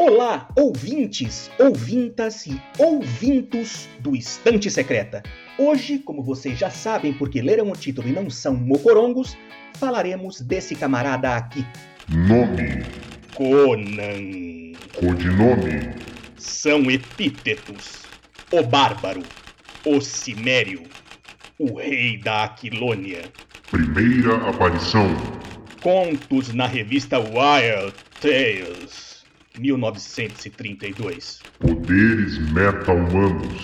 Olá, ouvintes, ouvintas e ouvintos do Estante Secreta. Hoje, como vocês já sabem porque leram o título e não são mocorongos, falaremos desse camarada aqui. Nome, Conan. codinome, São epítetos. O Bárbaro, o Cimério, o Rei da Aquilônia. primeira aparição, Contos na revista Wild Tales, 1932. poderes meta-humanos,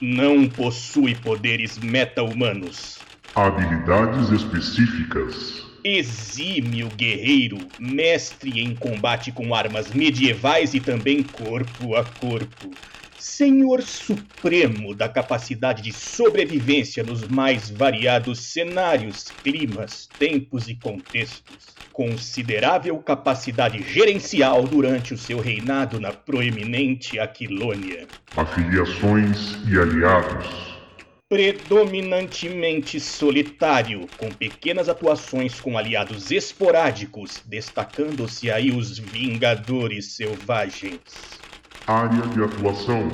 Não possui poderes meta-humanos. habilidades específicas, Exímio guerreiro, mestre em combate com armas medievais e também corpo a corpo. Senhor supremo da capacidade de sobrevivência nos mais variados cenários, climas, tempos e contextos. Considerável capacidade gerencial durante o seu reinado na proeminente Aquilônia. afiliações e aliados, Predominantemente solitário, com pequenas atuações com aliados esporádicos, destacando-se aí os Vingadores Selvagens. Área de atuação,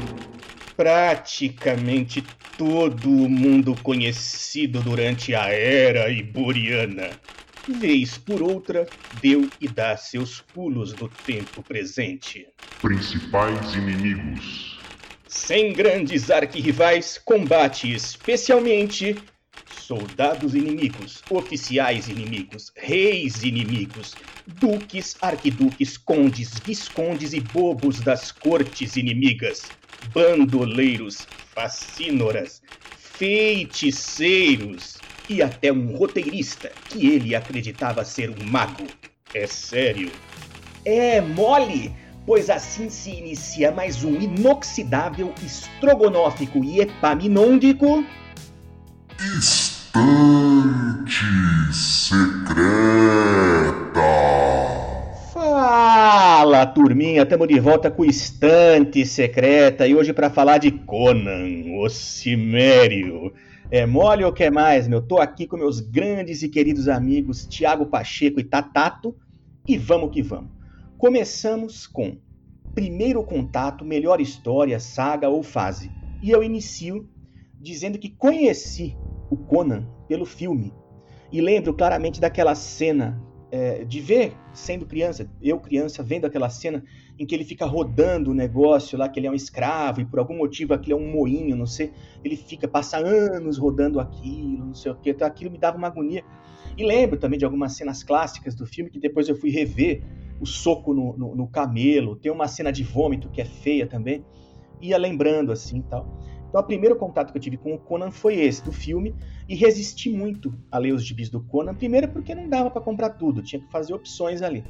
Praticamente todo o mundo conhecido durante a Era Iboriana. Vez por outra, deu e dá seus pulos no tempo presente. principais inimigos, Sem grandes arquirrivais, combate especialmente soldados inimigos, oficiais inimigos, reis inimigos, duques, arquiduques, condes, viscondes e bobos das cortes inimigas, bandoleiros, facínoras, feiticeiros e até um roteirista que ele acreditava ser um mago. É sério. É mole! pois assim se inicia mais um inoxidável, estrogonófico e epaminôndico. Estante secreta, Fala, turminha, estamos de volta com Estante Secreta e hoje para falar de Conan, o Cimério. É mole ou quer mais, meu? Tô aqui com meus grandes e queridos amigos Tiago Pacheco e Tatato e vamos que vamos. Começamos com primeiro contato, melhor história, saga ou fase. E eu inicio dizendo que conheci o Conan pelo filme. E lembro claramente daquela cena é, de ver, sendo criança, eu criança, vendo aquela cena em que ele fica rodando o negócio lá, que ele é um escravo e por algum motivo aquilo é um moinho, não sei. Ele fica, passa anos rodando aquilo, não sei o que. Então aquilo me dava uma agonia. E lembro também de algumas cenas clássicas do filme que depois eu fui rever o soco no, no, no, camelo, tem uma cena de vômito que é feia também, ia lembrando assim e tal. Então, o primeiro contato que eu tive com o Conan foi esse, do filme, e resisti muito a ler os gibis do Conan, primeiro porque não dava para comprar tudo, tinha que fazer opções ali.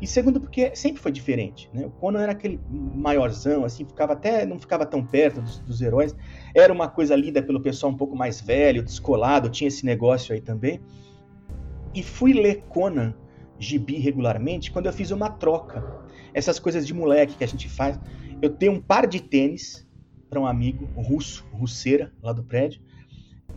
E segundo porque sempre foi diferente, né? O Conan era aquele maiorzão, assim, ficava até não ficava tão perto dos, dos heróis, era uma coisa lida pelo pessoal um pouco mais velho, descolado, tinha esse negócio aí também. E fui ler Conan gibi regularmente quando eu fiz uma troca. Essas coisas de moleque que a gente faz. Eu tenho um par de tênis para um amigo russo, russeira, lá do prédio,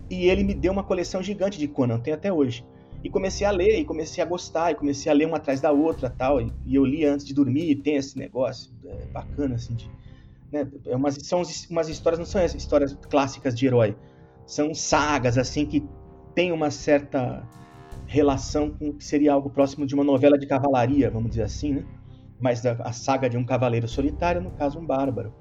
e ele me deu uma coleção gigante de Conan, tem até hoje. E comecei a ler, e comecei a gostar, e comecei a ler uma atrás da outra tal. E, e eu li antes de dormir, e tem esse negócio é bacana, assim, de, né, é umas, são umas histórias, não são histórias clássicas de herói, são sagas, assim, que tem uma certa relação com o que seria algo próximo de uma novela de cavalaria, vamos dizer assim, né? Mas a, a saga de um cavaleiro solitário, no caso, um bárbaro.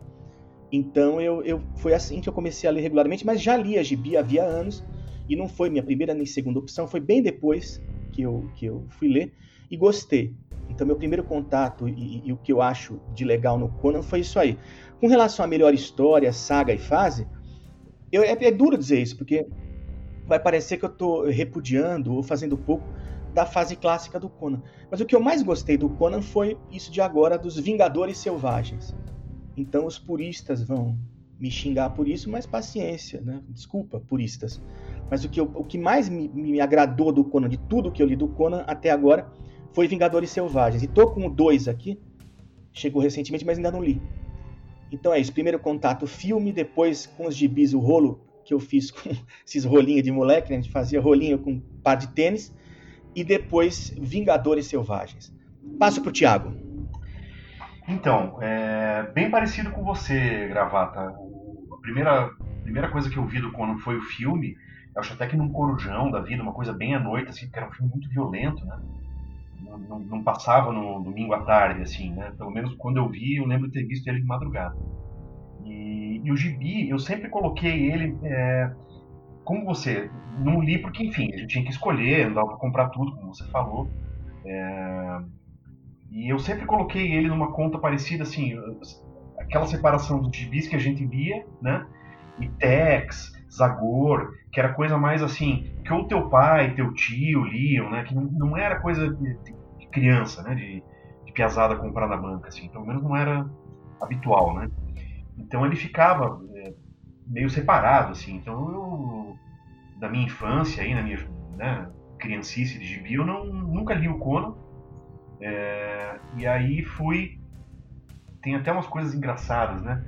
Então eu, eu foi assim que eu comecei a ler regularmente, mas já lia gibi havia anos e não foi minha primeira nem segunda opção, foi bem depois que eu, que eu fui ler e gostei. Então meu primeiro contato e, e o que eu acho de legal no Conan foi isso aí. Com relação à melhor história, saga e fase, eu, é, é duro dizer isso, porque vai parecer que eu estou repudiando ou fazendo pouco da fase clássica do Conan. Mas o que eu mais gostei do Conan foi isso de agora dos Vingadores Selvagens. Então os puristas vão me xingar por isso, mas paciência, né? Desculpa, puristas. Mas o que, eu, o que mais me, me, agradou do Conan, de tudo que eu li do Conan até agora, foi Vingadores Selvagens. E tô com o 2 aqui, chegou recentemente, mas ainda não li. Então é isso, primeiro contato filme, depois com os gibis, o rolo que eu fiz com esses rolinhos de moleque, né? a gente fazia rolinho com um par de tênis, e depois Vingadores Selvagens. Passo pro Thiago. Então, é bem parecido com você, Gravata. A primeira, primeira coisa que eu vi do Conan foi o filme. Eu acho até que num corujão da vida, uma coisa bem à noite, assim, porque era um filme muito violento, né? Não, não, não passava no domingo à tarde, assim, né? Pelo menos quando eu vi, eu lembro de ter visto ele de madrugada. E, e o Gibi, eu sempre coloquei ele. É, como você, não li porque, enfim, a gente tinha que escolher, não dava para comprar tudo, como você falou. É, e eu sempre coloquei ele numa conta parecida, assim, aquela separação dos gibis que a gente lia, né? E Tex, Zagor, que era coisa mais assim, que ou teu pai, teu tio liam, né? Que não, não era coisa de, de criança, né? De, de piazada comprar na banca, assim. Pelo menos não era habitual, né? Então ele ficava é, meio separado, assim. Então eu, da minha infância aí, na minha né, criancice de gibi, eu não, nunca li o Conan é, e aí fui. Tem até umas coisas engraçadas, né?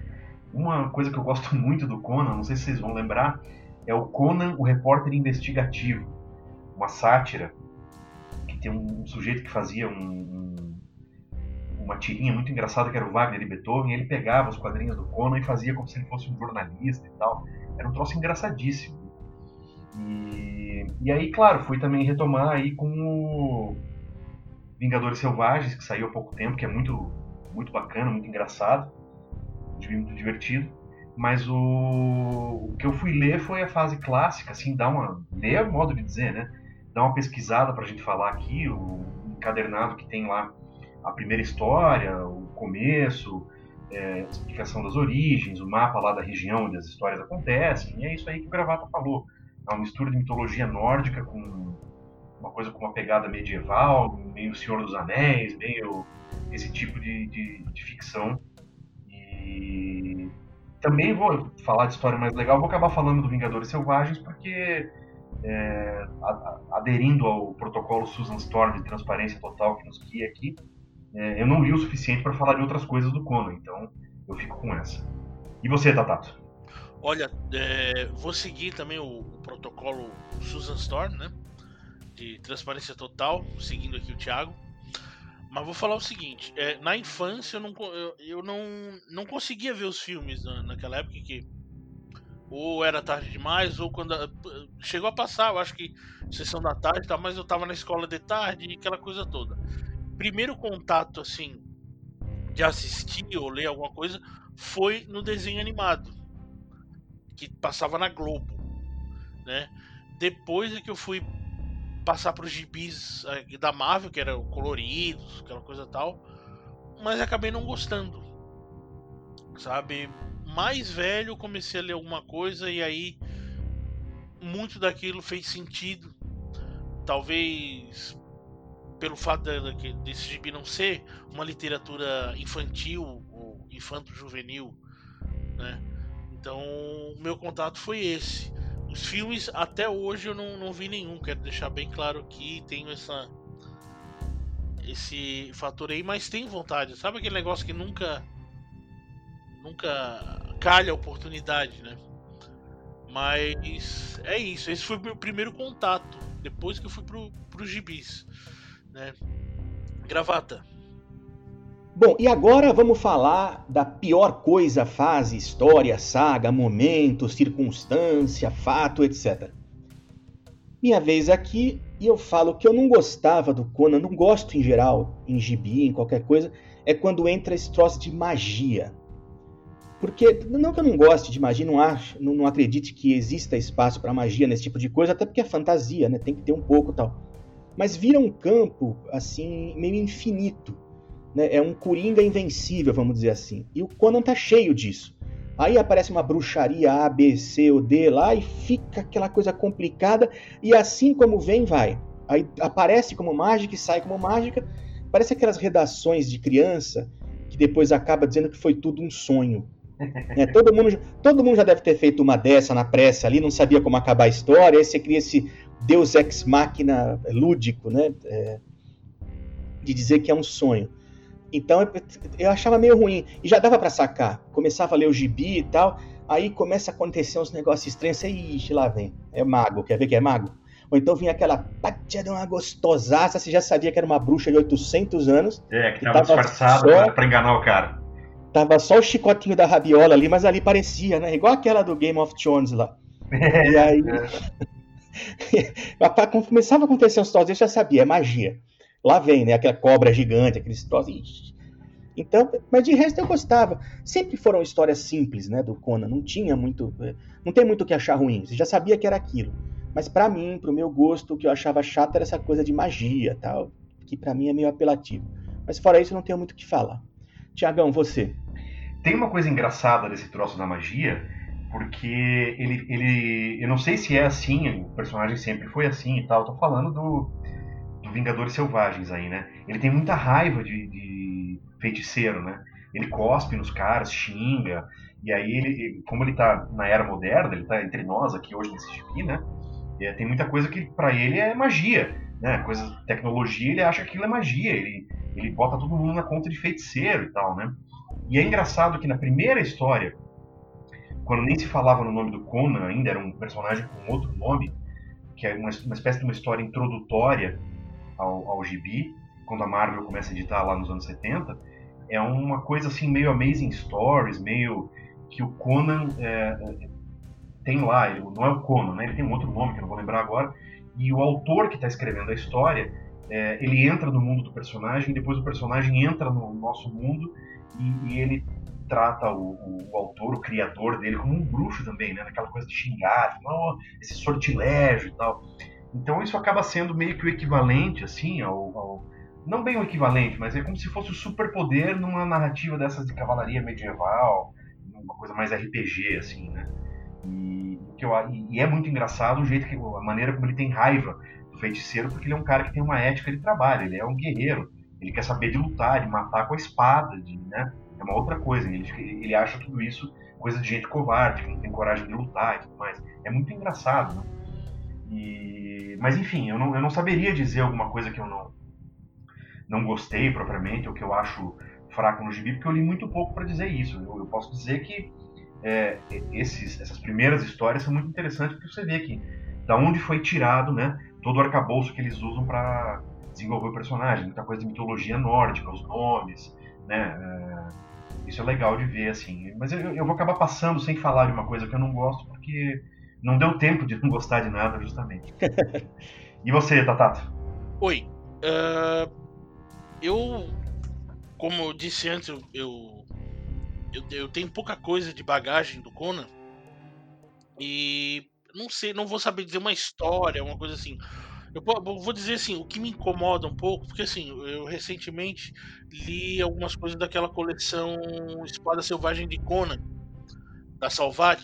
Uma coisa que eu gosto muito do Conan, não sei se vocês vão lembrar, é o Conan, o repórter investigativo. Uma sátira que tem um sujeito que fazia um, um, uma tirinha muito engraçada que era o Wagner e Beethoven. E ele pegava os quadrinhos do Conan e fazia como se ele fosse um jornalista e tal. Era um troço engraçadíssimo. E, e aí, claro, fui também retomar aí com o Vingadores Selvagens, que saiu há pouco tempo, que é muito, muito bacana, muito engraçado, muito divertido. Mas o, o que eu fui ler foi a fase clássica, assim, dar uma. ler é modo de dizer, né? Dar uma pesquisada pra gente falar aqui, o encadernado que tem lá a primeira história, o começo, é, explicação das origens, o mapa lá da região onde as histórias acontecem, e é isso aí que o Gravata falou. É uma mistura de mitologia nórdica com uma coisa com uma pegada medieval, meio Senhor dos Anéis, meio esse tipo de, de, de ficção. E também vou falar de história mais legal, vou acabar falando do Vingadores Selvagens, porque é, aderindo ao protocolo Susan Storm de transparência total que nos guia aqui, é, eu não li o suficiente para falar de outras coisas do Conan, então eu fico com essa. E você, Tatato? Olha, é, vou seguir também o, o protocolo Susan Storm, né? De transparência total, seguindo aqui o Thiago. Mas vou falar o seguinte: é, na infância eu, não, eu, eu, não, não conseguia ver os filmes na, naquela época que ou era tarde demais, ou quando. Chegou a passar, eu acho que sessão da tarde, tá, mas eu tava na escola de tarde e aquela coisa toda. Primeiro contato, assim, de assistir ou ler alguma coisa foi no desenho animado, que passava na Globo, né? Depois é que eu fui passar para os gibis eh, da Marvel, que eram coloridos, aquela coisa tal, mas acabei não gostando. Sabe? Mais velho comecei a ler alguma coisa e aí muito daquilo fez sentido. Talvez pelo fato de, desse gibi não ser uma literatura infantil ou infanto-juvenil, né? Então, o meu contato foi esse. Os filmes, até hoje, eu não, não vi nenhum. Quero deixar bem claro aqui. Tenho essa, esse fator aí, mas tenho vontade. Sabe aquele negócio que nunca. Nunca calha a oportunidade, né? Mas é isso. Esse foi o meu primeiro contato. Depois que eu fui pro, pro gibis. Né? Gravata. Bom, e agora vamos falar da pior coisa, fase, história, saga, momento, circunstância, fato, etc. Minha vez aqui, e eu falo que eu não gostava do Conan, não gosto em geral, em gibi, em qualquer coisa, é quando entra esse troço de magia. Porque, não que eu não goste de magia, não, acho, não, não acredite que exista espaço para magia nesse tipo de coisa, até porque é fantasia, né? Tem que ter um pouco tal. Mas vira um campo, assim, meio infinito né? É um coringa invencível, vamos dizer assim. E o Conan tá cheio disso. Aí aparece uma bruxaria A, B, C ou D lá e fica aquela coisa complicada. E assim como vem, vai. Aí aparece como mágica e sai como mágica. Parece aquelas redações de criança que depois acaba dizendo que foi tudo um sonho. É, todo, mundo, todo mundo já deve ter feito uma dessa na pressa ali, não sabia como acabar a história. Aí você cria esse Deus ex machina lúdico, né? É, de dizer que é um sonho. Então eu achava meio ruim. E já dava para sacar. Começava a ler o gibi e tal. Aí começa a acontecer uns negócios estranhos. Ixi, lá vem. É mago. Quer ver que é mago? Ou então vinha aquela patia de uma gostosaça, você já sabia que era uma bruxa de 800 anos. É, que tava tava disfarçado só- pra, enganar o cara. Tava só o chicotinho da rabiola ali, mas ali parecia, né? Igual aquela do Game of Thrones lá. E aí. Rapaz, Começava a acontecer uns troços, eu já sabia, é magia. Lá vem, né? Aquela cobra gigante, aqueles troços. Então, mas de resto eu gostava. Sempre foram histórias simples, né? Do Conan. Não tinha muito. eh, Não tem muito o que achar ruim. Você já sabia que era aquilo. Mas pra mim, pro meu gosto, o que eu achava chato era essa coisa de magia tal. Que pra mim é meio apelativo. Mas fora isso, não tenho muito o que falar. Tiagão, você. Tem uma coisa engraçada desse troço da magia, porque ele, ele. Eu não sei se é assim, o personagem sempre foi assim e tal. Eu tô falando do, do Vingadores Selvagens aí, né? Ele tem muita raiva de, de feiticeiro, né? Ele cospe nos caras, xinga. E aí, ele, como ele tá na era moderna, ele tá entre nós aqui hoje nesse gibi, né? Tem muita coisa que pra ele é magia, né? Coisa tecnologia, ele acha que aquilo é magia. Ele, ele bota todo mundo na conta de feiticeiro e tal, né? E é engraçado que na primeira história, quando nem se falava no nome do Conan ainda, era um personagem com outro nome, que é uma, uma espécie de uma história introdutória ao, ao gibi, quando a Marvel começa a editar lá nos anos 70, é uma coisa assim meio Amazing Stories, meio que o Conan é, é, tem lá, não é o Conan, né? ele tem um outro nome que eu não vou lembrar agora, e o autor que está escrevendo a história, é, ele entra no mundo do personagem, depois o personagem entra no nosso mundo e, e ele trata o, o- o autor, o criador dele, como um bruxo também, né? Naquela coisa de xingar, não, esse sortilégio e tal. Então isso acaba sendo meio que o equivalente, assim, ao, ao- não bem o equivalente, mas é como se fosse o superpoder numa narrativa dessas de cavalaria medieval, uma coisa mais RPG, assim, né? E, que eu e é muito engraçado o jeito que a maneira como ele tem raiva do feiticeiro, porque ele é um cara que tem uma ética de trabalho, ele é um guerreiro, ele quer saber de lutar, de matar com a espada, de, né? É uma outra coisa, ele, ele acha tudo isso coisa de gente covarde, que não tem coragem de lutar e tudo mais. É muito engraçado, né? E, mas enfim, eu não, eu não saberia dizer alguma coisa que eu não não gostei propriamente, ou que eu acho fraco no gibi, porque eu li muito pouco para dizer isso. Eu, eu posso dizer que é, esses, essas primeiras histórias são muito interessantes, porque você vê que da onde foi tirado, né, todo o arcabouço que eles usam para desenvolver o personagem, muita coisa de mitologia nórdica, os nomes, né, é, isso é legal de ver, assim. Mas eu, eu vou acabar passando sem falar de uma coisa que eu não gosto, porque não deu tempo de não gostar de nada, justamente. e você, Tatato? Oi. ah, eu, como eu disse antes, eu, eu, eu, tenho pouca coisa de bagagem do Conan. E não sei, não vou saber dizer uma história, uma coisa assim. Eu vou dizer assim, o que me incomoda um pouco, porque assim, eu recentemente li algumas coisas daquela coleção Espada Selvagem de Conan, da Salvat,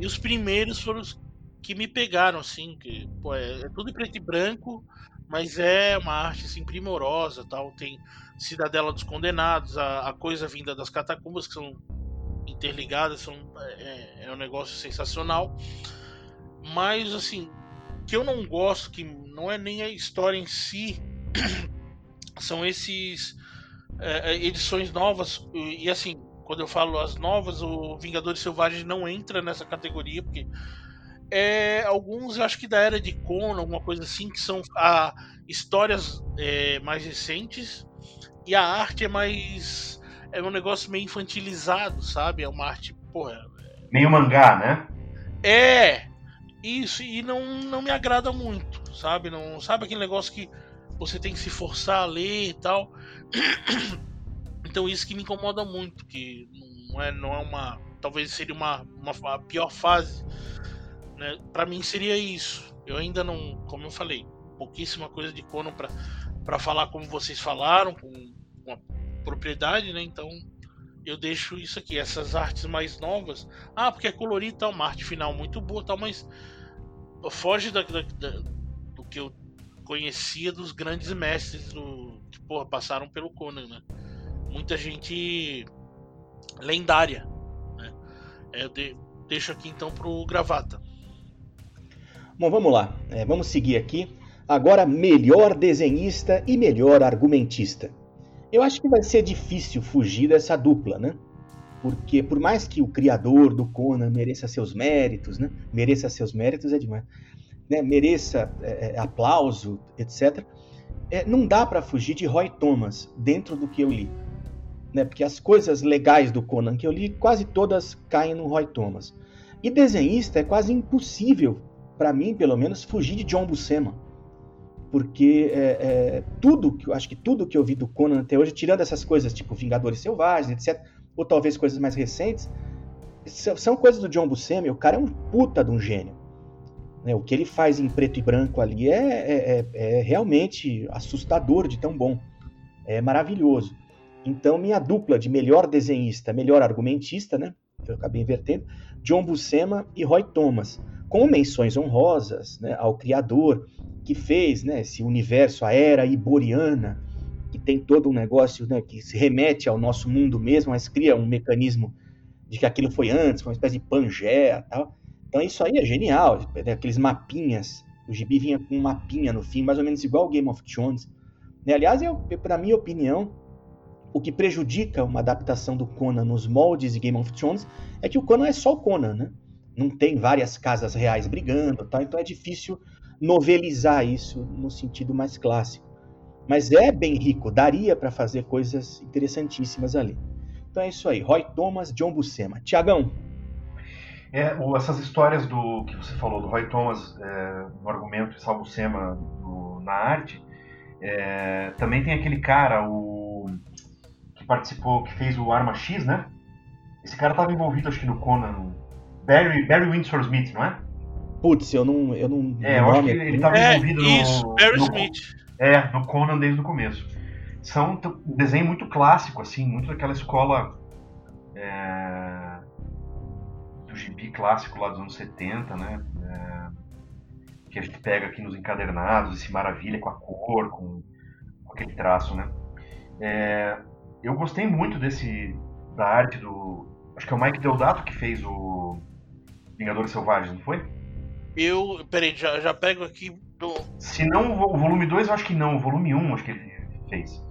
e os primeiros foram os que me pegaram, assim, que pô, é, é tudo em preto e branco, mas é uma arte assim primorosa, tal. Tem Cidadela dos Condenados, a, a coisa vinda das catacumbas que são interligadas, são é, é um negócio sensacional. Mas assim, que eu não gosto, que não é nem a história em si, são esses é, é, edições novas e, assim, quando eu falo as novas, o Vingadores Selvagens não entra nessa categoria porque é, alguns eu acho que da era de Conan, alguma coisa assim, que são a, histórias é, mais recentes e a arte é mais. É um negócio meio infantilizado, sabe? É uma arte, porra. Meio mangá, né? É! Isso, e não, não me agrada muito, sabe? Não, sabe aquele negócio que você tem que se forçar a ler e tal. Então isso que me incomoda muito, que não é, não é uma. Talvez seria uma, uma a pior fase. Né? Para mim seria isso. Eu ainda não, como eu falei, pouquíssima coisa de Conan para falar como vocês falaram, com uma propriedade, né? Então eu deixo isso aqui, essas artes mais novas. Ah, porque é colorido e tal, uma arte final muito boa tal, mas foge da, da, da, do que eu conhecia dos grandes mestres do, que porra, passaram pelo Conan, né? Muita gente lendária. Né? É, eu de, deixo aqui então pro Gravata. Bom, vamos lá. É, vamos seguir aqui. Agora, melhor desenhista e melhor argumentista. Eu acho que vai ser difícil fugir dessa dupla, né? Porque por mais que o criador do Conan mereça seus méritos, né? Mereça seus méritos é demais. né, mereça é, é, aplauso, etc., é, não dá para fugir de Roy Thomas dentro do que eu li. Né, porque as coisas legais do Conan que eu li, quase todas caem no Roy Thomas. E desenhista é quase impossível, para mim, pelo menos, fugir de John Buscema. Porque é, é, tudo, que acho que tudo que eu vi do Conan até hoje, tirando essas coisas tipo Vingadores Selvagens, etc., ou talvez coisas mais recentes, são coisas do John Buscema. O cara é um puta de um gênio. Né? O que ele faz em preto e branco ali é, é, é, é realmente assustador de tão bom. É maravilhoso. Então, minha dupla de melhor desenhista, melhor argumentista, né? Eu acabei invertendo, John Buscema e Roy Thomas, com menções honrosas né, ao criador que fez né, esse universo, a era iboriana, que tem todo um negócio né, que se remete ao nosso mundo mesmo, mas cria um mecanismo de que aquilo foi antes, uma espécie de Pangeia tal. Então isso aí é genial, né, aqueles mapinhas, o gibi vinha com um mapinha no fim, mais ou menos igual ao Game of Thrones. Né? Aliás, para minha opinião, o que prejudica uma adaptação do Conan nos moldes de Game of Thrones é que o Conan é só o Conan, né? Não tem várias casas reais brigando, tá? então é difícil novelizar isso no sentido mais clássico. Mas é bem rico, daria para fazer coisas interessantíssimas ali. Então é isso aí, Roy Thomas, John Buscema. Tiagão. É, essas histórias do que você falou do Roy Thomas é, no argumento e Sal Buscema no, na arte, é, também tem aquele cara, o participou, que fez o Arma X, né? Esse cara estava envolvido, acho que no Conan. Barry, Barry Windsor Smith, não é? Putz, eu não. Eu não é, eu acho que ele estava É, envolvido isso, no. Barry no, Smith. É, no Conan desde o começo. São um desenho muito clássico, assim, muito daquela escola é, do gibi clássico lá dos anos 70, né? É, que a gente pega aqui nos encadernados, esse maravilha com a cor, com, com aquele traço, né? É, eu gostei muito desse da arte do. Acho que é o Mike Deodato que fez o Vingadores Selvagens, não foi? Eu. Peraí, já, já pego aqui do. Se não o volume 2, eu acho que não. O volume 1 um, acho que ele fez.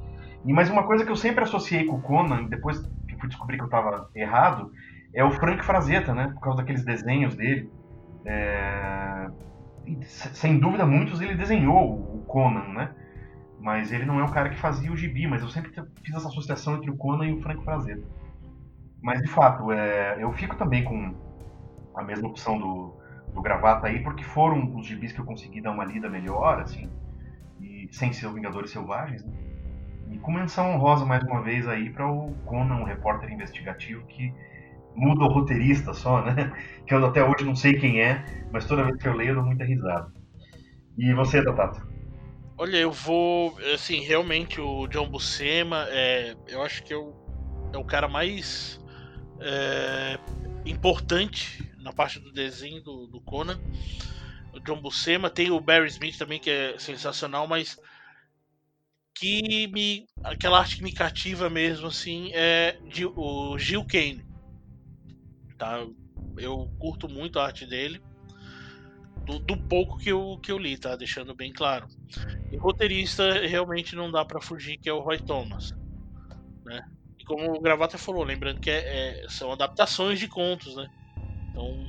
E mais uma coisa que eu sempre associei com o Conan, depois que fui descobrir que eu estava errado, é o Frank Frazetta, né? Por causa daqueles desenhos dele. É... se- Sem dúvida, muitos ele desenhou o Conan, né? Mas ele não é o cara que fazia o gibi, mas eu sempre fiz essa associação entre o Conan e o Frank Frazetta. Mas, de fato, é... eu fico também com a mesma opção do, do Gravata aí, porque foram os gibis que eu consegui dar uma lida melhor, assim, e sem ser o Vingadores Selvagens, né? E com menção honrosa mais uma vez aí para o Conan, um repórter investigativo que muda o roteirista só, né? Que eu até hoje não sei quem é, mas toda vez que eu leio eu dou muita risada. E você, Tatato? Olha, eu vou. Assim, realmente o John Buscema, é, eu acho que é o, é o cara mais é, importante na parte do desenho do, do Conan. O John Buscema, tem o Barry Smith também, que é sensacional, mas que me. aquela arte que me cativa mesmo, assim, é de, o Gil Kane. Tá? Eu curto muito a arte dele. Do, do pouco que eu, que eu li, tá? Deixando bem claro. E roteirista realmente não dá pra fugir, que é o Roy Thomas. Né? E como o Gravata falou, lembrando que é- é- são adaptações de contos, né? Então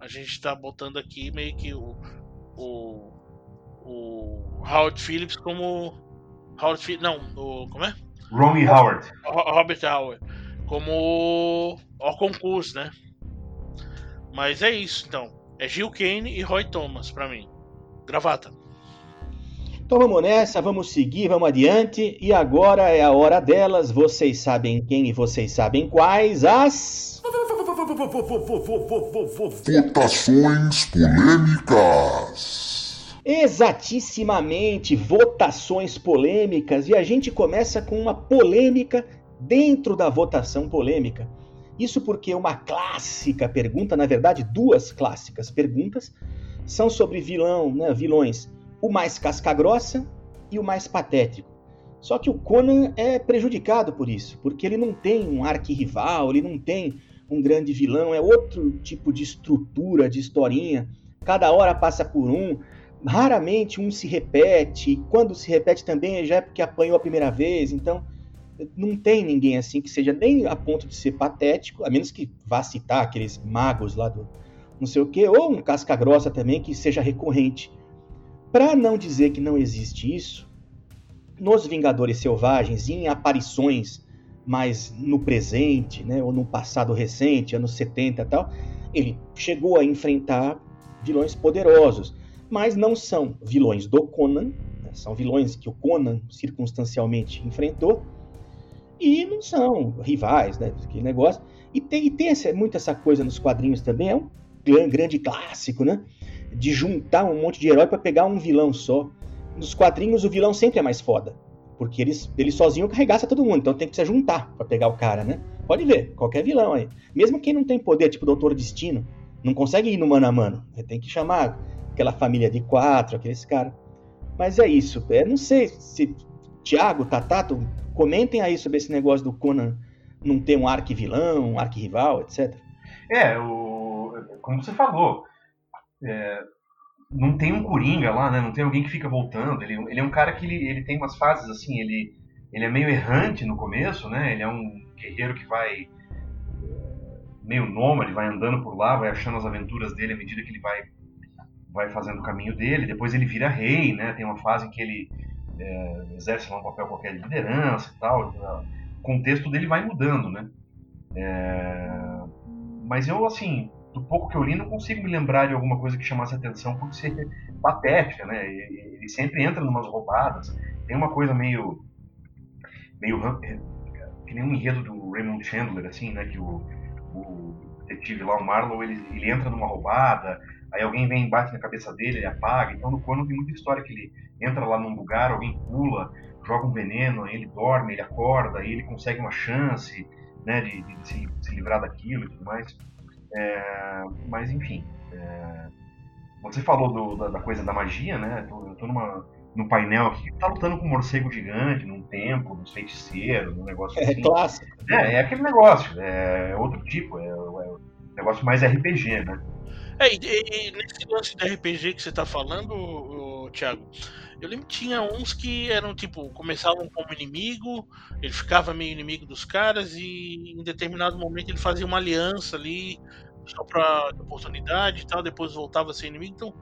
a gente tá botando aqui meio que o, o, o Howard Phillips como. Howard Phillips. Não, o, como é? Ron E. Howard. Ro- Robert Howard. Como o concurso, né? Mas é isso, então. É Gil Kane e Roy Thomas pra mim. Gravata. Então vamos nessa, vamos seguir, vamos adiante. E agora é a hora delas. Vocês sabem quem e vocês sabem quais as. Votações polêmicas. Exatissimamente, votações polêmicas. E a gente começa com uma polêmica dentro da votação polêmica. Isso porque uma clássica pergunta, na verdade, duas clássicas perguntas, são sobre vilão, né, vilões, o mais casca-grossa e o mais patético. Só que o Conan é prejudicado por isso, porque ele não tem um arquirrival, ele não tem um grande vilão, é outro tipo de estrutura, de historinha. Cada hora passa por um, raramente um se repete, e quando se repete também já é porque apanhou a primeira vez, então não tem ninguém assim que seja nem a ponto de ser patético, a menos que vá citar aqueles magos lá do, não sei o quê, ou um casca grossa também que seja recorrente. Para não dizer que não existe isso, nos Vingadores Selvagens, em aparições mais no presente, né, ou no passado recente, anos 70 e tal, ele chegou a enfrentar vilões poderosos, mas não são vilões do Conan, né, são vilões que o Conan circunstancialmente enfrentou, e não são rivais, né, aquele negócio. E tem, e tem essa, muito essa coisa nos quadrinhos também, é um grande clássico, né, de juntar um monte de herói para pegar um vilão só. Nos quadrinhos o vilão sempre é mais foda, porque eles, ele sozinho carregaça todo mundo, então tem que se juntar para pegar o cara, né? Pode ver, qualquer vilão aí. Mesmo quem não tem poder, tipo Doutor Destino, não consegue ir no mano a mano. Tem que chamar aquela família de quatro, aqueles caras. Mas é isso. É, não sei se Thiago, Tatato, comentem aí sobre esse negócio do Conan não ter um arquivilão, um arquirrival, etc. É, o, como você falou, é, não tem um coringa lá, né? Não tem alguém que fica voltando. Ele, ele é um cara que ele, ele tem umas fases assim, ele, ele é meio errante no começo, né? Ele é um guerreiro que vai meio nômade, vai andando por lá, vai achando as aventuras dele à medida que ele vai vai fazendo o caminho dele. Depois ele vira rei, né? Tem uma fase em que ele é, exerce lá um papel qualquer de liderança e tal. O contexto dele vai mudando, né? É, mas eu, assim, do pouco que eu li, não consigo me lembrar de alguma coisa que chamasse atenção por ser patética, né? Ele sempre entra em umas roubadas. Tem uma coisa meio. meio. que nem um enredo do Raymond Chandler, assim, né? Que o, o detetive lá, o Marlowe, ele, ele entra numa roubada, aí alguém vem e bate na cabeça dele, ele apaga. Então no Conan tem muita história que ele entra lá num lugar, alguém pula, joga um veneno, aí ele dorme, ele acorda, aí ele consegue uma chance, né? De, de se, se livrar daquilo e tudo mais. É, mas enfim. É, você falou do, da, da, coisa da magia, né? Eu tô, eu tô numa, no painel aqui que tá lutando com um morcego gigante num templo, nos feiticeiros, num negócio é, assim. É clássico. É, é aquele negócio. É outro tipo. É, é um negócio mais RPG, né? É, e, e, nesse lance de RPG que você tá falando, o, o, Thiago, eu lembro que tinha uns que eram tipo, começavam como inimigo, ele ficava meio inimigo dos caras e em determinado momento ele fazia uma aliança ali só pra oportunidade e tal, depois voltava a ser inimigo, então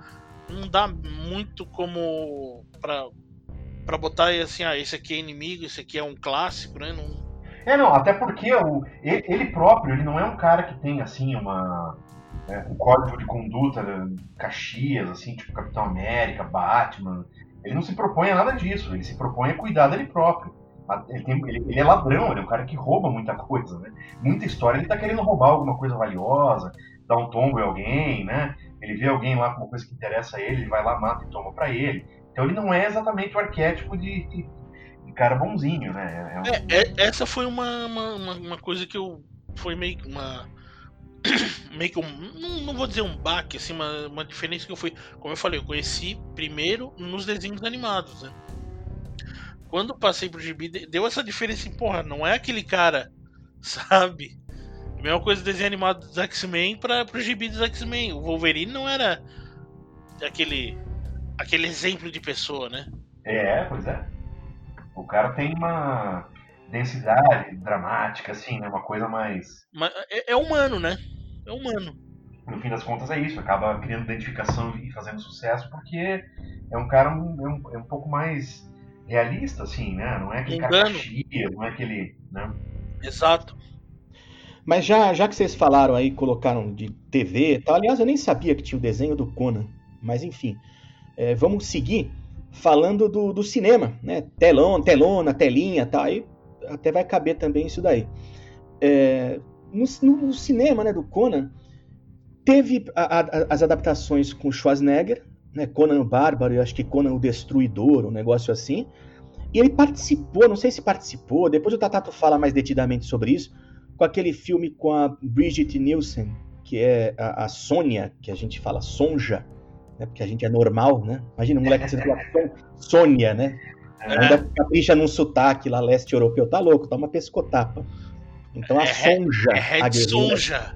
não dá muito como pra, pra botar assim, ah, esse aqui é inimigo, esse aqui é um clássico, né? Não... É, não, até porque o, ele próprio, ele não é um cara que tem assim uma né, um código de conduta Caxias, assim, tipo Capitão América, Batman. Ele não se propõe a nada disso, ele se propõe a cuidar dele próprio. Ele, tem, ele, ele, é ladrão, ele é um cara que rouba muita coisa, né? Muita história, ele tá querendo roubar alguma coisa valiosa, dar um tombo em alguém, né? Ele vê alguém lá com uma coisa que interessa a ele, ele vai lá, mata e toma para ele. Então ele não é exatamente o arquétipo de, de, de cara bonzinho, né? É um... é, é, essa foi uma, uma, uma, coisa que eu. Foi meio uma. meio que um. Não, não, vou dizer um baque, assim, uma, uma diferença que eu fui. Como eu falei, eu conheci primeiro nos desenhos animados, né? Quando passei pro gibi, deu essa diferença em, porra, não é aquele cara, sabe? Mesma coisa do desenho animado dos X-Men para pro gibi dos X-Men. O Wolverine não era aquele aquele exemplo de pessoa, né? É, pois é. O cara tem uma densidade dramática, assim, né? Uma coisa mais. Mas é, é humano, né? É humano. No fim das contas é isso, acaba criando identificação e fazendo sucesso porque é um cara um, é, um, é um pouco mais realista, assim, né? Não é aquele cara caxia, não é aquele. Né? Exato. Mas já, já que vocês falaram aí, colocaram de TV e tal, aliás, eu nem sabia que tinha o desenho do Conan, mas enfim, é, vamos seguir falando do, do cinema, né? Telão, telona, telinha, tá? Aí até vai caber também isso daí. É, no, no, cinema, né, do Conan, teve a, a, as adaptações com Schwarzenegger, né, Conan o Bárbaro, eu acho que Conan o Destruidor, um negócio assim. E ele participou, não sei se participou, depois o Tatato fala mais detidamente sobre isso, com aquele filme com a Bridget Nielsen, que é a, a Sônia, que a gente fala Sonja, né, porque a gente é normal, né? Imagina um moleque que se fala Sônia, né? É. Ainda capricha num sotaque lá leste europeu, tá louco, tá uma pescotapa. Então a é, Sonja. É Red Sonja.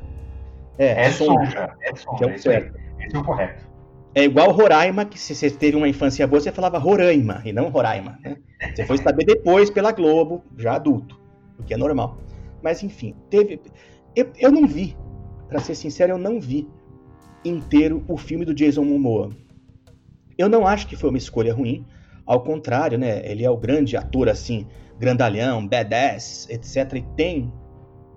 É, é Sonja. É Sonja, que é o certo. Esse é o correto. É igual Roraima, que se você teve uma infância boa, você falava Roraima, e não Roraima. Né? Você foi saber depois pela Globo, já adulto, o que é normal. Mas enfim, teve. Eu, eu não vi, para ser sincero, eu não vi inteiro o filme do Jason Momoa. Eu não acho que foi uma escolha ruim, ao contrário, né? Ele é o grande ator assim, grandalhão, badass, etc. E tem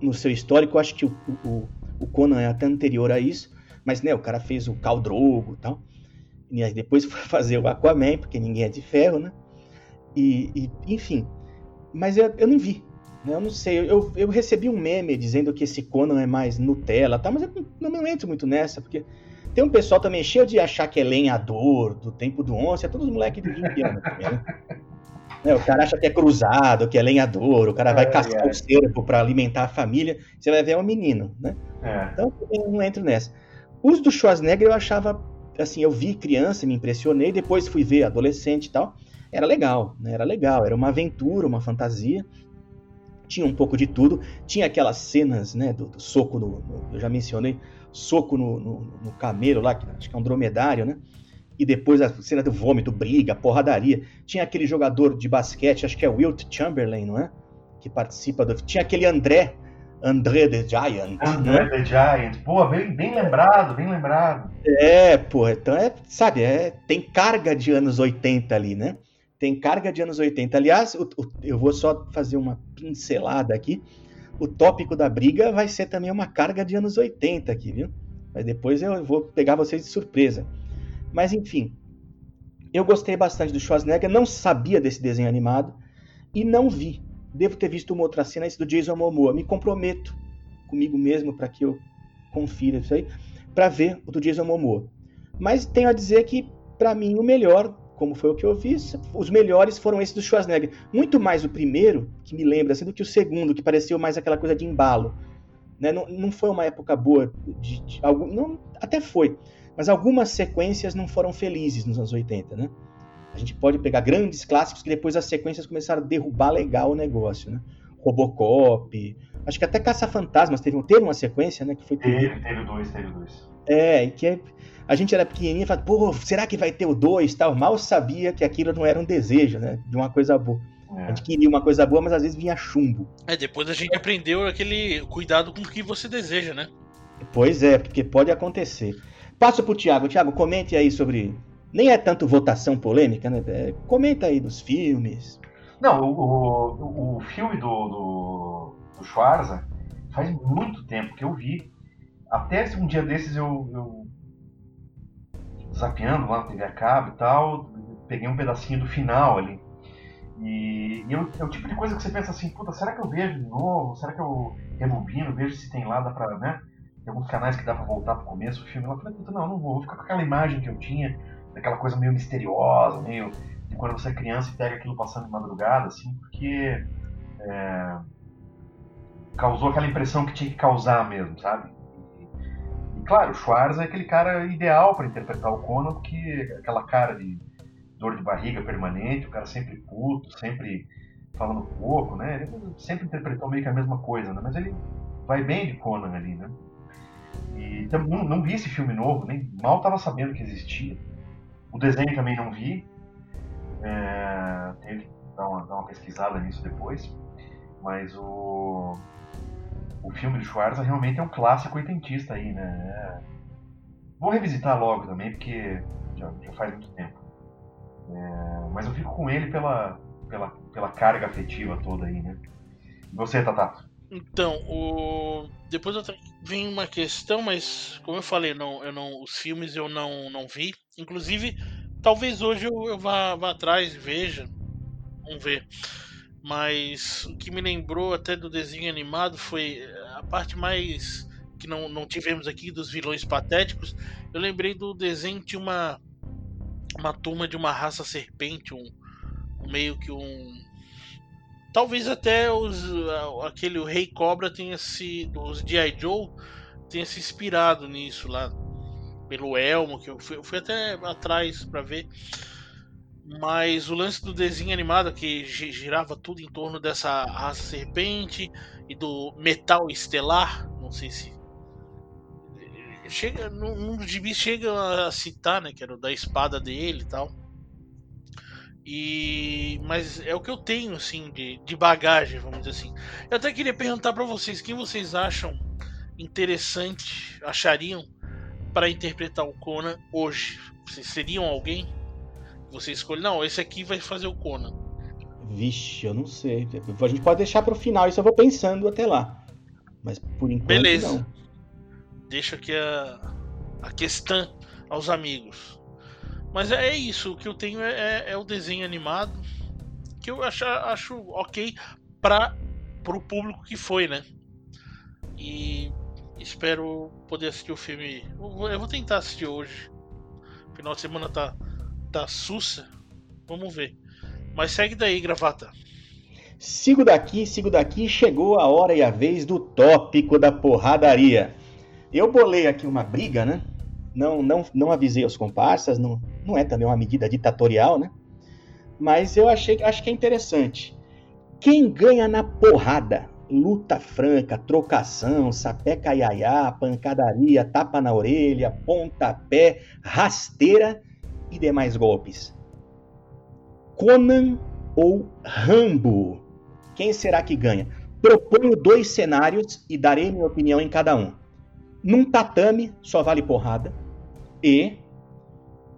no seu histórico, acho que o, o, o Conan é até anterior a isso, mas né, o cara fez o Khal Drogo tal. E aí depois foi fazer o Aquaman, porque ninguém é de ferro, né? E, e enfim. Mas eu, eu não vi. Né? Eu não sei. Eu, eu recebi um meme dizendo que esse Conan é mais Nutella, tá? mas eu não, não entro muito nessa, porque tem um pessoal também cheio de achar que é lenhador do tempo do onça, é todos os moleques de 20 anos também, né? né? O cara acha que é cruzado, que é lenhador, o cara vai é, caçar é. o cerco para alimentar a família, você vai ver é um menino, né? É. Então eu não entro nessa. Os do Schwarzenegger eu achava, assim, eu vi criança, me impressionei, depois fui ver adolescente e tal. Era legal, né? Era legal, era uma aventura, uma fantasia. Tinha um pouco de tudo. Tinha aquelas cenas, né, do, do soco no, no, Eu já mencionei, soco no, no, no camelo lá, que acho que é um dromedário, né? E depois a cena do vômito, briga, porradaria. Tinha aquele jogador de basquete, acho que é Wilt Chamberlain, não é? Que participa do. Tinha aquele André André the Giant. André né? the Giant. Pô, bem, bem lembrado, bem lembrado. É, pô, então é, sabe, é, tem carga de anos 80 ali, né? Tem carga de anos 80. Aliás, o, eu vou só fazer uma pincelada aqui. O tópico da briga vai ser também uma carga de anos 80 aqui, viu? Mas depois eu vou pegar vocês de surpresa. Mas enfim, eu gostei bastante do Schwarzenegger, não sabia desse desenho animado e não vi devo ter visto uma outra cena, esse do Jason Momoa. Me comprometo comigo mesmo para que eu confira isso aí, para ver o do Jason Momoa. Mas tenho a dizer que, para mim, o melhor, como foi o que eu vi, os melhores foram esses do Schwarzenegger. Muito mais o primeiro, que me lembra, assim, do que o segundo, que pareceu mais aquela coisa de embalo. Né? Não, não foi uma época boa, de, de, algum, não, até foi, mas algumas sequências não foram felizes nos anos 80, né? A gente pode pegar grandes clássicos que depois as sequências começaram a derrubar legal o negócio, né? Robocop, acho que até Caça-Fantasmas teve, teve uma sequência, né? Que foi teve, teve dois, teve dois. É, e que é, a gente era pequenininho e falava, pô, será que vai ter o dois tal? Mal sabia que aquilo não era um desejo, né? De uma coisa boa. É. A gente queria uma coisa boa, mas às vezes vinha chumbo. É, depois a gente aprendeu aquele cuidado com o que você deseja, né? Pois é, porque pode acontecer. Passo pro Thiago. Thiago, comente aí sobre nem é tanto votação polêmica, né? É, comenta aí dos filmes. Não, o, o, o filme do, do, do Schwarza faz muito tempo que eu vi. Até um dia desses eu, eu zapeando lá no TV a cabo e tal, peguei um pedacinho do final ali. E, e eu, é o tipo de coisa que você pensa assim, puta, será que eu vejo de novo? Será que eu rebobino, vejo se tem lá, dá pra, né? Tem alguns canais que dá pra voltar pro começo do filme. Eu falei, puta, não, não vou, vou ficar com aquela imagem que eu tinha aquela coisa meio misteriosa, meio de quando você é criança e pega aquilo passando de madrugada, assim, porque é, causou aquela impressão que tinha que causar mesmo, sabe? Claro, o Schwarz é aquele cara ideal para interpretar o Conan, porque aquela cara de dor de barriga permanente, o cara sempre puto, sempre falando pouco, né? Ele sempre interpretou meio que a mesma coisa, né? Mas ele vai bem de Conan ali, né? E não, não vi esse filme novo, nem mal estava sabendo que existia. O desenho também não vi. É, tenho que dar uma, dar uma pesquisada nisso depois. Mas o, o filme do Schwarza realmente é um clássico oitentista aí, né? Vou revisitar logo também, porque já, já faz muito tempo. É, mas eu fico com ele pela, pela, pela carga afetiva toda aí, né? E você, Tatato? Então, o... depois vem uma questão, mas como eu falei, não, eu não, os filmes eu não, não vi. Inclusive, talvez hoje eu, eu vá, vá atrás e veja. Vamos ver. Mas o que me lembrou até do desenho animado foi a parte mais que não, não tivemos aqui dos vilões patéticos. Eu lembrei do desenho de uma uma turma de uma raça serpente, um, um meio que um talvez até os aquele o Rei Cobra tenha se os G.I. Joe tenha se inspirado nisso lá pelo elmo, que eu fui, eu fui até atrás para ver. Mas o lance do desenho animado que girava tudo em torno dessa raça serpente e do metal estelar, não sei se chega num dos gibis chega a citar, né, que era o da espada dele e tal. E mas é o que eu tenho assim de, de bagagem, vamos dizer assim. Eu até queria perguntar para vocês quem vocês acham interessante, achariam para interpretar o Conan hoje? Vocês seriam alguém? Você escolhe, não, esse aqui vai fazer o Conan. Vixe, eu não sei. A gente pode deixar para o final, isso eu vou pensando até lá. Mas por enquanto Beleza. não. Deixa aqui a, a questão aos amigos. Mas é isso, o que eu tenho é, é- é o desenho animado, que eu acho, acho ok para o público que foi, né? E espero poder assistir o filme. Eu vou, eu vou tentar assistir hoje. Final de semana tá, tá sussa. Vamos ver. Mas segue daí, gravata. Sigo daqui, sigo daqui, chegou a hora e a vez do tópico da porradaria. Eu bolei aqui uma briga, né? Não, não, não avisei os comparsas, não, não é também uma medida ditatorial, né? Mas eu achei, acho que é interessante. Quem ganha na porrada? Luta franca, trocação, sapeca iaiá, pancadaria, tapa na orelha, pontapé, rasteira e demais golpes. Conan ou Rambo? Quem será que ganha? Proponho dois cenários e darei minha opinião em cada um. Num tatame, só vale porrada. E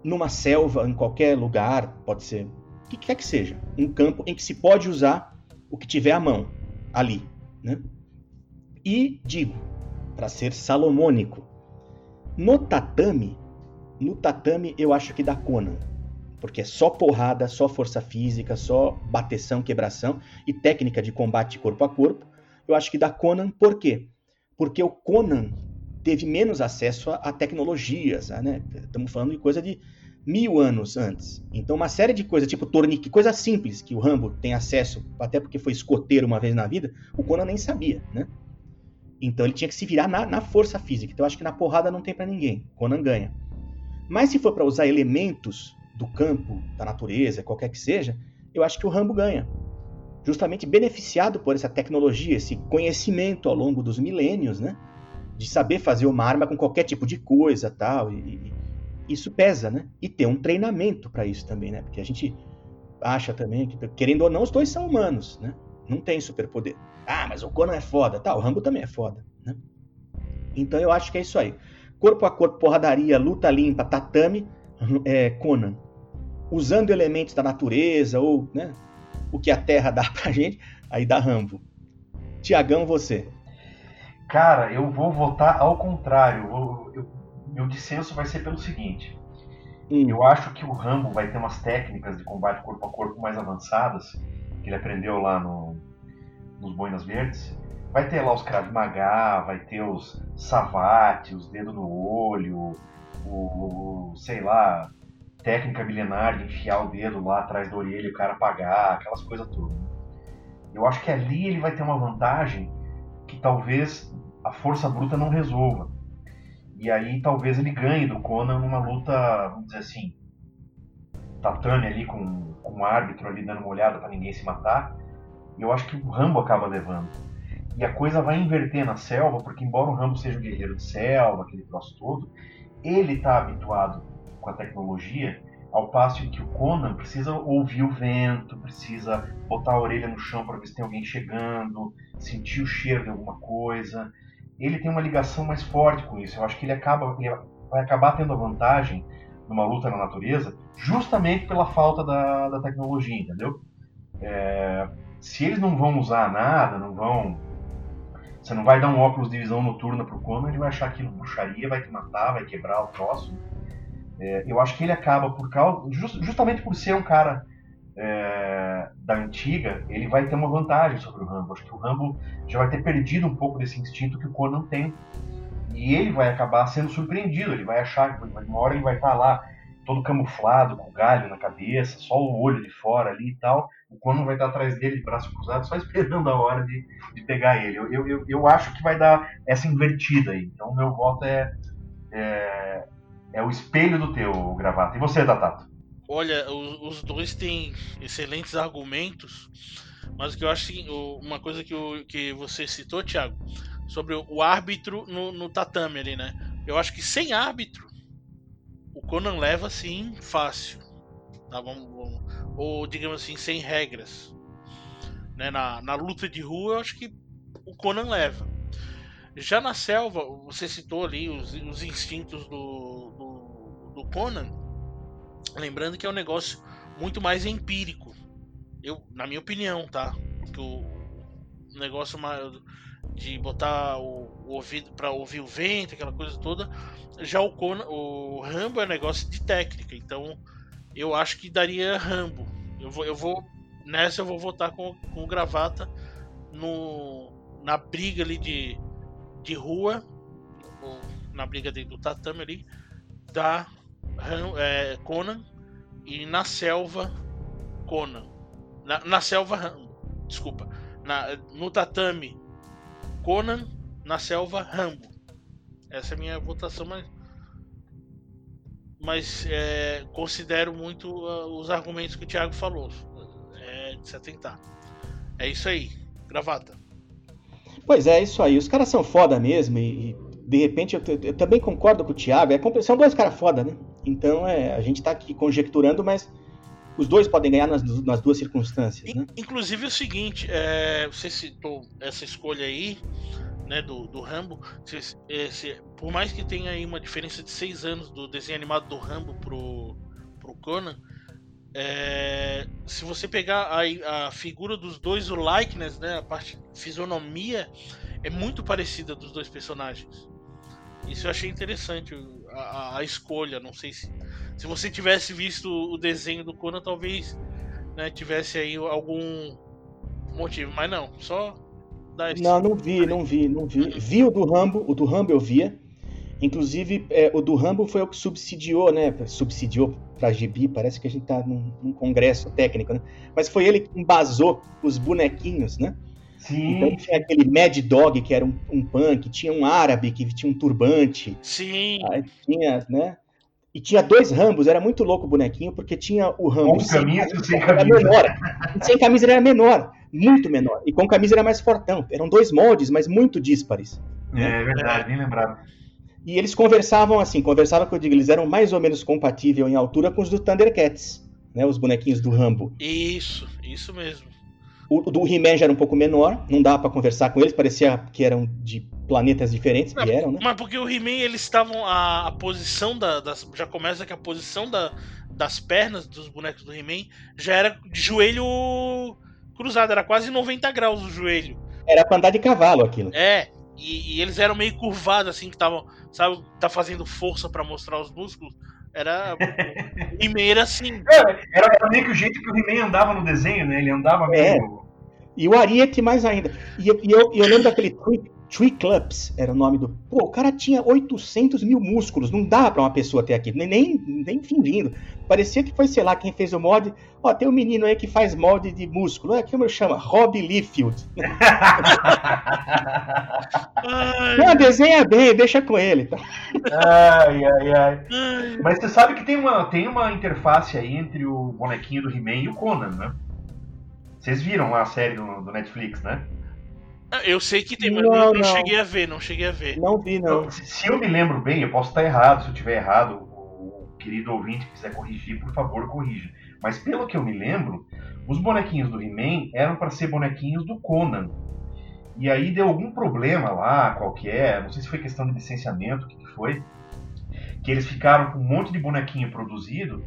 numa selva, em qualquer lugar, pode ser o que quer que seja, um campo em que se pode usar o que tiver à mão ali, né? E digo, para ser salomônico, no tatame, no tatame eu acho que dá Conan, porque é só porrada, só força física, só bateção, quebração e técnica de combate corpo a corpo. Eu acho que dá Conan, por quê? Porque o Conan teve menos acesso a, a tecnologias, né? Estamos falando de coisa de mil anos antes. Então, uma série de coisas, tipo tornique, coisa simples que o Rambo tem acesso, até porque foi escoteiro uma vez na vida, o Conan nem sabia, né? Então ele tinha que se virar na, na força física. Então eu acho que na porrada não tem para ninguém. Conan ganha. Mas se for para usar elementos do campo, da natureza, qualquer que seja, eu acho que o Rambo ganha. Justamente beneficiado por essa tecnologia, esse conhecimento ao longo dos milênios, né? De saber fazer uma arma com qualquer tipo de coisa tal. E, isso pesa, né? E ter um treinamento para isso também, né? Porque a gente acha também que, querendo ou não, os dois são humanos, né? Não tem superpoder. Ah, mas o Conan é foda, tá? O Rambo também é foda, né? Então eu acho que é isso aí. Corpo a corpo, porradaria, luta limpa, tatame, é, Conan. Usando elementos da natureza ou, né? O que a Terra dá pra gente, aí dá Rambo. Tiagão, você. Cara, eu vou votar ao contrário. Eu- eu- meu dissenso vai ser pelo seguinte. Hum, Eu acho que o Rambo vai ter umas técnicas de combate corpo a corpo mais avançadas, que ele aprendeu lá no, nos Boinas Verdes. Vai ter lá os Krav Maga, vai ter os Savate, os dedos no olho, o, o- sei lá, técnica milenar de enfiar o dedo lá atrás da orelha e o cara apagar, aquelas coisas todas. Eu acho que ali ele vai ter uma vantagem que talvez a força bruta não resolva. E aí talvez ele ganhe do Conan numa luta, vamos dizer assim, tatame ali com, com um árbitro ali dando uma olhada para ninguém se matar. E eu acho que o Rambo acaba levando. E a coisa vai inverter na selva, porque embora o Rambo seja um guerreiro de selva, aquele troço todo, ele está habituado com a tecnologia, ao passo que o Conan precisa ouvir o vento, precisa botar a orelha no chão para ver se tem alguém chegando, sentir o cheiro de alguma coisa. Ele tem uma ligação mais forte com isso. Eu acho que ele acaba, ele vai acabar tendo a vantagem numa luta na natureza, justamente pela falta da, da tecnologia, entendeu? É, se eles não vão usar nada, não vão. Você não vai dar um óculos de visão noturna pro Conan, ele vai achar aquilo bruxaria, vai te matar, vai quebrar o troço. É, eu acho que ele acaba por causa. just- justamente por ser um cara é, da antiga, ele vai ter uma vantagem sobre o Rambo. Acho que o Rambo já vai ter perdido um pouco desse instinto que o Conan tem. E ele vai acabar sendo surpreendido. Ele vai achar uma hora ele vai estar lá todo camuflado, com galho na cabeça, só o olho de fora ali e tal. O Conan vai estar atrás dele, de braço cruzado, só esperando a hora de, de pegar ele. Eu, eu, eu, acho que vai dar essa invertida aí. Então, meu voto é, é, é o espelho do teu gravata. E você, Tatato? Olha, o- os dois têm excelentes argumentos, mas o que eu acho que uma coisa que, que você citou, Thiago, sobre o, árbitro no, no tatame ali, né? Eu acho que sem árbitro, Conan leva assim fácil. Tá? Vamos, vamos- ou digamos assim, sem regras. Né? Na, na luta de rua, eu acho que o Conan leva. Já na selva, você citou ali os, os instintos do, do Conan, lembrando que é um negócio muito mais empírico. Eu, na minha opinião, tá? Que o negócio mais de botar o, o ouvido para ouvir o vento, aquela coisa toda. Já o Conan, o Rambo é um negócio de técnica, então eu acho que daria Rambo. Eu vou, eu vou nessa eu vou votar com, com gravata no na briga ali de, de rua, na briga do tatame ali, da é, Conan e na selva Conan. Na, na selva Rambo, desculpa. Na, no tatame Conan, na selva Rambo. Essa é a minha votação, mas. Mas é, considero muito uh, os argumentos que o Thiago falou. É de se atentar. É isso aí, gravata. Pois é, isso aí. Os caras são foda mesmo e, de repente eu, eu, também concordo com o Thiago. É, são dois caras foda, né? Então é, a gente tá aqui conjecturando, mas os dois podem ganhar nas, nas duas circunstâncias. Né? Inclusive é o seguinte, é, você citou essa escolha aí, né, do, do Rambo. Se, é, se, por mais que tenha aí uma diferença de seis anos do desenho animado do Rambo pro, pro Conan, é, se você pegar a, a, figura dos dois, o likeness, né, a parte fisionomia, é muito parecida dos dois personagens. Isso eu achei interessante, a, a, escolha. Não sei se. Se você tivesse visto o desenho do Conan, talvez né, tivesse aí algum motivo. Mas não, só Não, não vi, não vi, não vi. Uhum. Vi o do Rambo, o do Rambo eu via. Inclusive, é, o do Rambo foi o que subsidiou, né? Subsidiou pra Gibi, parece que a gente tá num, num, congresso técnico, né? Mas foi ele que embasou os bonequinhos, né? Sim. Então tinha aquele Mad Dog, que era um, um punk, tinha um árabe que tinha um turbante. Sim. Aí tinha, né? E tinha dois Rambos, era muito louco o bonequinho, porque tinha o Rambo. Com sem camisa e sem camisa. Menor. sem camisa ele era menor, muito menor. E com camisa era mais fortão. Eram dois moldes, mas muito díspares. É, é verdade, nem lembrava. E eles conversavam assim, conversavam que eu digo, eles eram mais ou menos compatíveis em altura com os do Thundercats, né? Os bonequinhos do Rambo. Isso, isso mesmo. O do He-Man já era um pouco menor, não dava para conversar com eles, parecia que eram de planetas diferentes, que eram, né? Mas porque o He-Man, eles estavam. A, a posição da, das. Já começa que a posição da, das pernas dos bonecos do He-Man já era de joelho cruzado, era quase 90 graus o joelho. Era pra andar de cavalo aquilo. É, e, e eles eram meio curvados, assim, que estavam, sabe, tá fazendo força para mostrar os músculos. Era. He-Man era assim. É, era meio que o jeito que o He-Man andava no desenho, né? Ele andava é. meio. É. E o Ariete mais ainda. E, e eu, eu, lembro daquele Tree, Tree Clubs, era o nome do. Pô, o cara tinha 800 mil músculos, não dá pra uma pessoa ter aquilo, nem, nem, nem fingindo. Parecia que foi, sei lá, quem fez o mod. Ó, tem um menino aí que faz mod de músculo. É, como chama? Rob Liefeld. não, desenha bem, deixa com ele. Tá? Ai, ai, ai. Mas você sabe que tem uma, tem uma interface aí entre o bonequinho do He-Man e o Conan, né? Vocês viram lá a série do, do Netflix, né? Ah, eu sei que tem, mas não, não, não, cheguei a ver, não cheguei a ver. Não vi, não. Se, se eu me lembro bem, eu posso estar errado, se eu estiver errado, o, o querido ouvinte que quiser corrigir, por favor, corrija. Mas pelo que eu me lembro, os bonequinhos do He-Man eram para ser bonequinhos do Conan. E aí deu algum problema lá, qualquer, não sei se foi questão de licenciamento, o que, que foi, que eles ficaram com um monte de bonequinho produzido,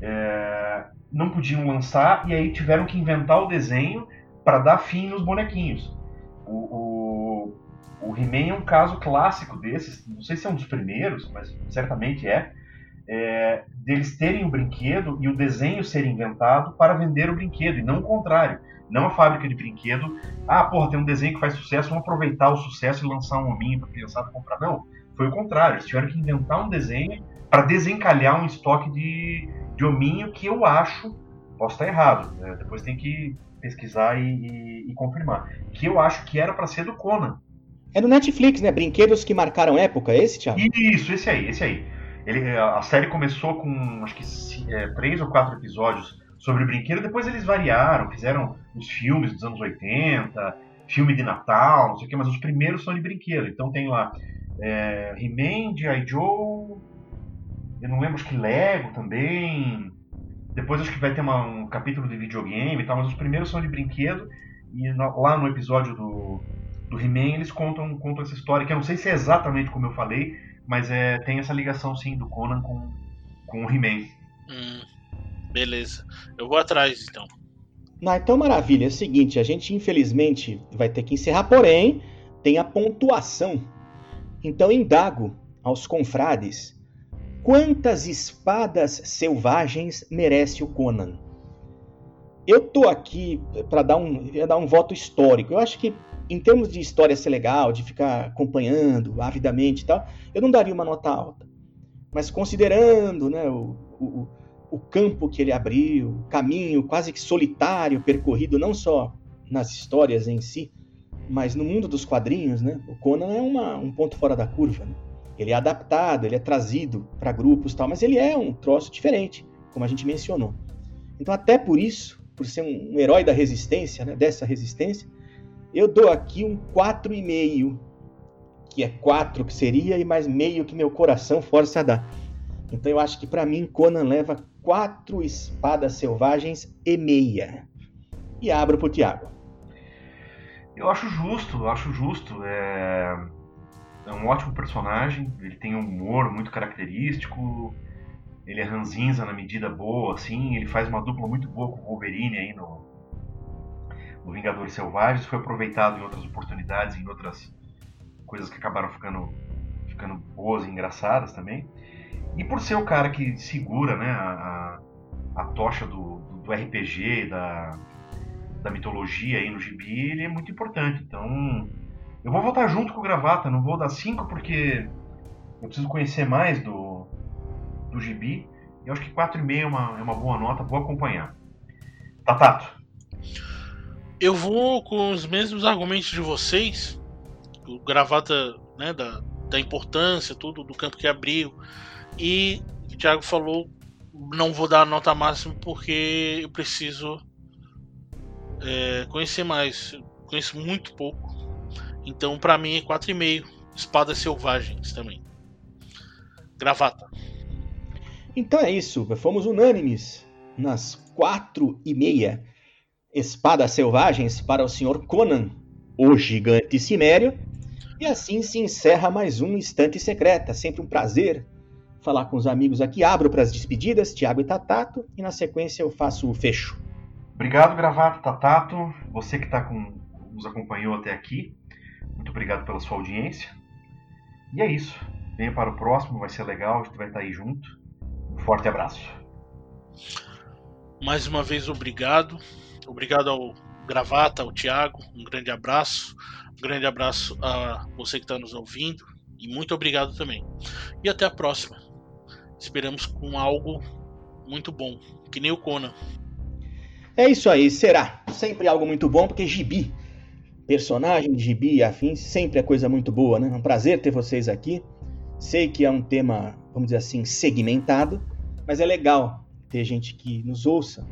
é, não podiam lançar e aí tiveram que inventar o desenho para dar fim nos bonequinhos. O, o, o He-Man é um caso clássico desses, não sei se é um dos primeiros, mas certamente é, é, deles terem o brinquedo e o desenho ser inventado para vender o brinquedo, e não o contrário. Não a fábrica de brinquedo, ah, porra, tem um desenho que faz sucesso, vamos aproveitar o sucesso e lançar um hominho para criançada comprar. Não, foi o contrário, eles tiveram que inventar um desenho para desencalhar um estoque de, de hominho que eu acho, posso estar errado, né? depois tem que pesquisar e, e, e, confirmar, que eu acho que era para ser do Conan. É no Netflix, né? Brinquedos que marcaram época, esse, Thiago? Isso, esse aí, esse aí. Ele, a série começou com acho que é, três ou quatro episódios sobre brinquedo, depois eles variaram, fizeram os filmes dos anos 80, filme de Natal, não sei o que, mas os primeiros são de brinquedo. Então tem lá é, He-Man, G.I. Joe, eu não lembro, acho que Lego também. Depois acho que vai ter uma, um capítulo de videogame e tal, mas os primeiros são de brinquedo. E no, lá no episódio do, do He-Man eles contam, contam essa história, que eu não sei se é exatamente como eu falei, mas é, tem essa ligação sim do Conan com, com o He-Man. Hum, beleza. Eu vou atrás então. Não, então maravilha. É o seguinte, a gente infelizmente vai ter que encerrar, porém, tem a pontuação. Então indago aos confrades quantas espadas selvagens merece o Conan? Eu tô aqui para dar um, dar um voto histórico. Eu acho que em termos de história ser legal, de ficar acompanhando avidamente e tal, eu não daria uma nota alta. Mas considerando né, o, o, o campo que ele abriu, o caminho quase que solitário percorrido, não só nas histórias em si, mas no mundo dos quadrinhos, né, o Conan é uma, um ponto fora da curva. Né? Ele é adaptado, ele é trazido para grupos tal, mas ele é um troço diferente, como a gente mencionou. Então, até por isso, por ser um, um herói da resistência, né, dessa resistência, eu dou aqui um 4,5, que é 4 que seria, e mais meio que meu coração força a dar. Então eu acho que para mim Conan leva quatro espadas selvagens e meia. E abro pro Thiago. Eu acho justo, eu acho justo. É... é um ótimo personagem, ele tem um humor muito característico, ele é ranzinza na medida boa, assim, ele faz uma dupla muito boa com o Wolverine aí no, no Vingadores Selvagens, foi aproveitado em outras oportunidades, em outras coisas que acabaram ficando, ficando boas e engraçadas também. E por ser o cara que segura né, a, a tocha do, do RPG, da, da mitologia aí no gibi, ele é muito importante. Então, eu vou votar junto com o Gravata, não vou dar 5 porque eu preciso conhecer mais do, do gibi. Eu acho que 4,5 é uma, é uma boa nota, vou acompanhar. Tatato. Eu vou com os mesmos argumentos de vocês. O gravata né, da, da importância, tudo do campo que abriu. E o Thiago falou: não vou dar a nota máxima porque eu preciso é, conhecer mais. Eu conheço muito pouco. Então, para mim, é 4,5. Espadas selvagens também. Gravata. Então é isso, fomos unânimes nas quatro e meia espadas selvagens para o Sr. Conan, o gigante cimério. E assim se encerra mais um Instante Secreta. Sempre um prazer falar com os amigos aqui. Abro para as despedidas, Tiago e Tatato, e na sequência eu faço o fecho. Obrigado, Gravato, Tatato. Você que tá com, nos acompanhou até aqui. Muito obrigado pela sua audiência. E é isso. Venha para o próximo, vai ser legal, a gente vai estar aí junto. Um forte abraço. Mais uma vez, obrigado. Obrigado ao Gravata, ao Thiago. Um grande abraço. Um grande abraço a você que está nos ouvindo. E muito obrigado também. E até a próxima. Esperamos com algo muito bom, que nem o Conan. É isso aí, será. Sempre algo muito bom, porque gibi, personagem de gibi e afins, sempre é coisa muito boa, né? É um prazer ter vocês aqui. Sei que é um tema, vamos dizer assim, segmentado, mas é legal ter gente que nos ouça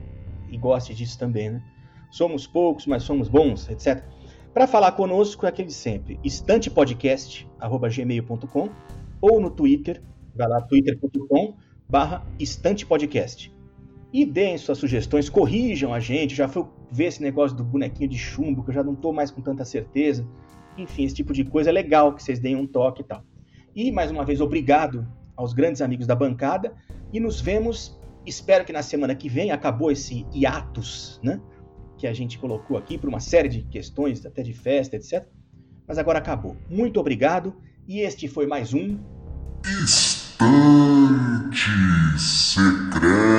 e goste disso também, né? Somos poucos, mas somos bons, etc. Para falar conosco é aquele sempre, estantepodcast@gmail.com ou no Twitter, vai lá twitter.com barra estantepodcast. E deem suas sugestões, corrijam a gente, já foi ver esse negócio do bonequinho de chumbo, que eu já não estou mais com tanta certeza. Enfim, esse tipo de coisa é legal que vocês deem um toque e tal. E mais uma vez, obrigado aos grandes amigos da bancada e nos vemos. Espero que na semana que vem acabou esse hiatus, né? Que a gente colocou aqui por uma série de questões, até de festa, etc. Mas agora acabou. Muito obrigado e este foi mais um Estante Secreta.